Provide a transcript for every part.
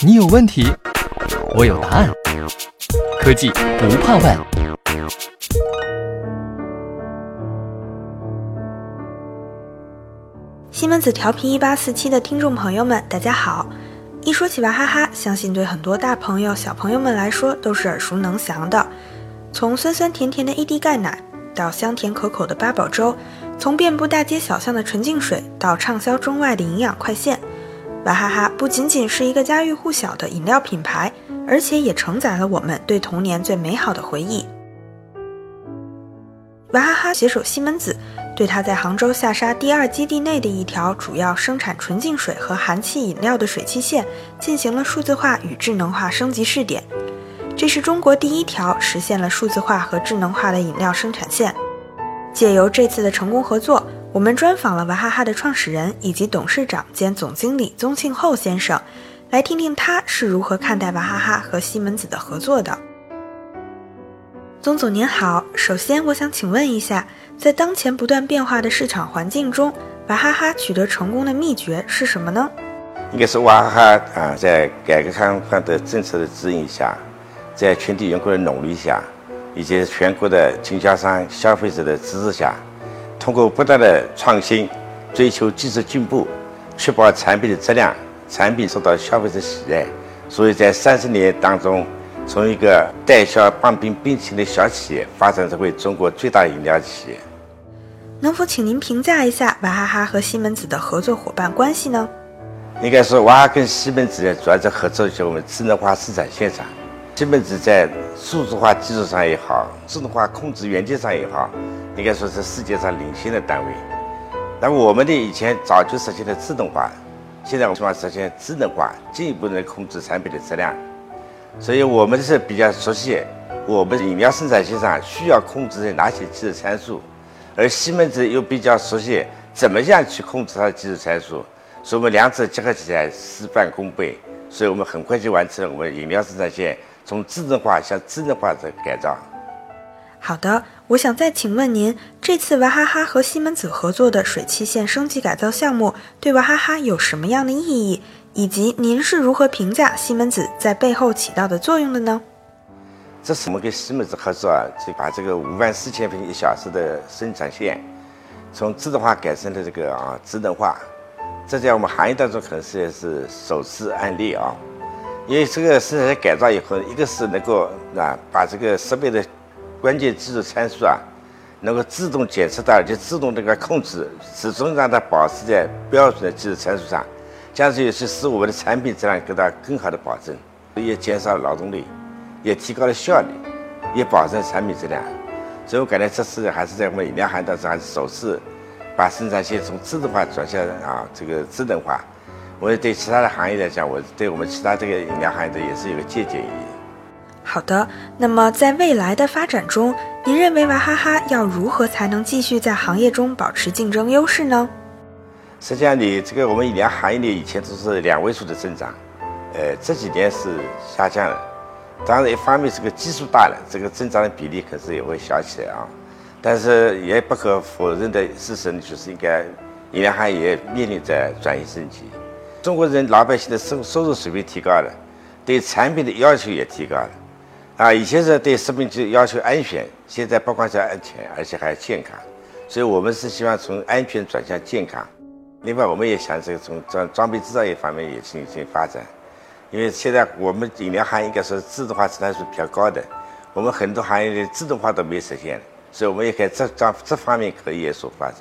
你有问题，我有答案。科技不怕问。西门子调频一八四七的听众朋友们，大家好！一说起娃哈哈，相信对很多大朋友、小朋友们来说都是耳熟能详的。从酸酸甜甜的 AD 钙奶，到香甜可口的八宝粥；从遍布大街小巷的纯净水，到畅销中外的营养快线，娃哈哈不仅仅是一个家喻户晓的饮料品牌，而且也承载了我们对童年最美好的回忆。娃哈哈携手西门子。对他在杭州下沙第二基地内的一条主要生产纯净水和含气饮料的水汽线进行了数字化与智能化升级试点，这是中国第一条实现了数字化和智能化的饮料生产线。借由这次的成功合作，我们专访了娃哈哈的创始人以及董事长兼总经理宗庆后先生，来听听他是如何看待娃哈哈和西门子的合作的。宗总您好，首先我想请问一下。在当前不断变化的市场环境中，娃哈哈取得成功的秘诀是什么呢？应该是娃哈哈啊，在改革开放的政策的指引下，在全体员工的努力下，以及全国的经销商、消费者的支持下，通过不断的创新，追求技术进步，确保产品的质量，产品受到消费者喜爱，所以在三十年当中。从一个代销棒冰冰淇淋的小企业，发展成为中国最大饮料企业。能否请您评价一下娃哈哈和西门子的合作伙伴关系呢？应该说，娃哈哈跟西门子主要在合作一些我们智能化生产线上。西门子在数字化技术上也好，自动化控制元件上也好，应该说是世界上领先的单位。那么我们的以前早就实现了自动化，现在我们希望实现智能化，进一步能控制产品的质量。所以我们是比较熟悉我们饮料生产线上需要控制的哪些技术参数，而西门子又比较熟悉怎么样去控制它的技术参数，所以我们两者结合起来事半功倍，所以我们很快就完成了我们饮料生产线从智能化向智能化的改造。好的，我想再请问您，这次娃哈哈和西门子合作的水汽线升级改造项目对娃哈哈有什么样的意义？以及您是如何评价西门子在背后起到的作用的呢？这是我们跟西门子合作啊，就把这个五万四千平一小时的生产线，从自动化改成了这个啊智能化，这在我们行业当中可能是也是首次案例啊。因为这个生产线改造以后，一个是能够啊把这个设备的关键技术参数啊，能够自动检测到，而且自动这个控制，始终让它保持在标准的技术参数上。这样子也是使我们的产品质量得到更好的保证，也减少了劳动力，也提高了效率，也保证产品质量。所以我感觉这次还是在我们饮料行当中还是首次把生产线从自动化转向啊这个智能化。我也对其他的行业来讲，我对我们其他这个饮料行业的也是有个借鉴意义。好的，那么在未来的发展中，您认为娃哈哈要如何才能继续在行业中保持竞争优势呢？实际上，你这个我们饮料行业里以前都是两位数的增长，呃，这几年是下降了。当然，一方面这个基数大了，这个增长的比例可是也会小起来啊。但是也不可否认的事实呢，就是应该饮料行业面临着转型升级。中国人老百姓的收收入水平提高了，对产品的要求也提高了。啊，以前是对食品就要求安全，现在不光是安全，而且还健康。所以我们是希望从安全转向健康。另外，我们也想这个从装装备制造业方面也进行发展，因为现在我们饮料行业应该说自动化生产是比较高的，我们很多行业的自动化都没实现，所以我们也可以这这这方面可以有所发展。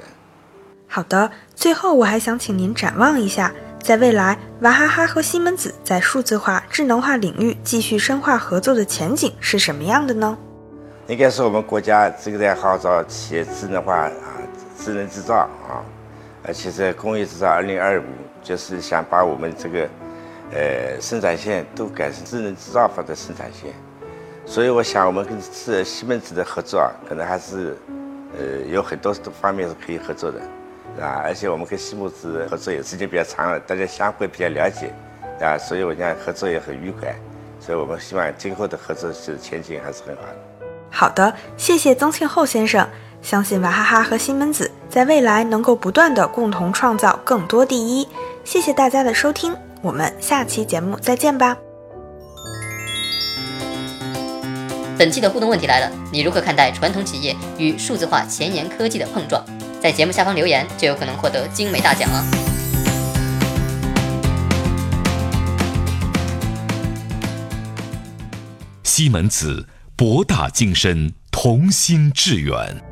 好的，最后我还想请您展望一下，在未来娃哈哈和西门子在数字化、智能化领域继续深化合作的前景是什么样的呢？应该是我们国家这个在号召企业智能化啊，智能制造啊。而且在工业制造二零二五，就是想把我们这个，呃，生产线都改成智能制造法的生产线。所以我想，我们跟是西门子的合作啊，可能还是，呃，有很多方面是可以合作的，啊，而且我们跟西木子合作也时间比较长了，大家相互比较了解，啊，所以我想合作也很愉快。所以我们希望今后的合作是前景还是很好的。好的，谢谢宗庆后先生。相信娃哈哈和西门子。在未来能够不断的共同创造更多第一。谢谢大家的收听，我们下期节目再见吧。本期的互动问题来了，你如何看待传统企业与数字化前沿科技的碰撞？在节目下方留言，就有可能获得精美大奖哦。西门子，博大精深，同心致远。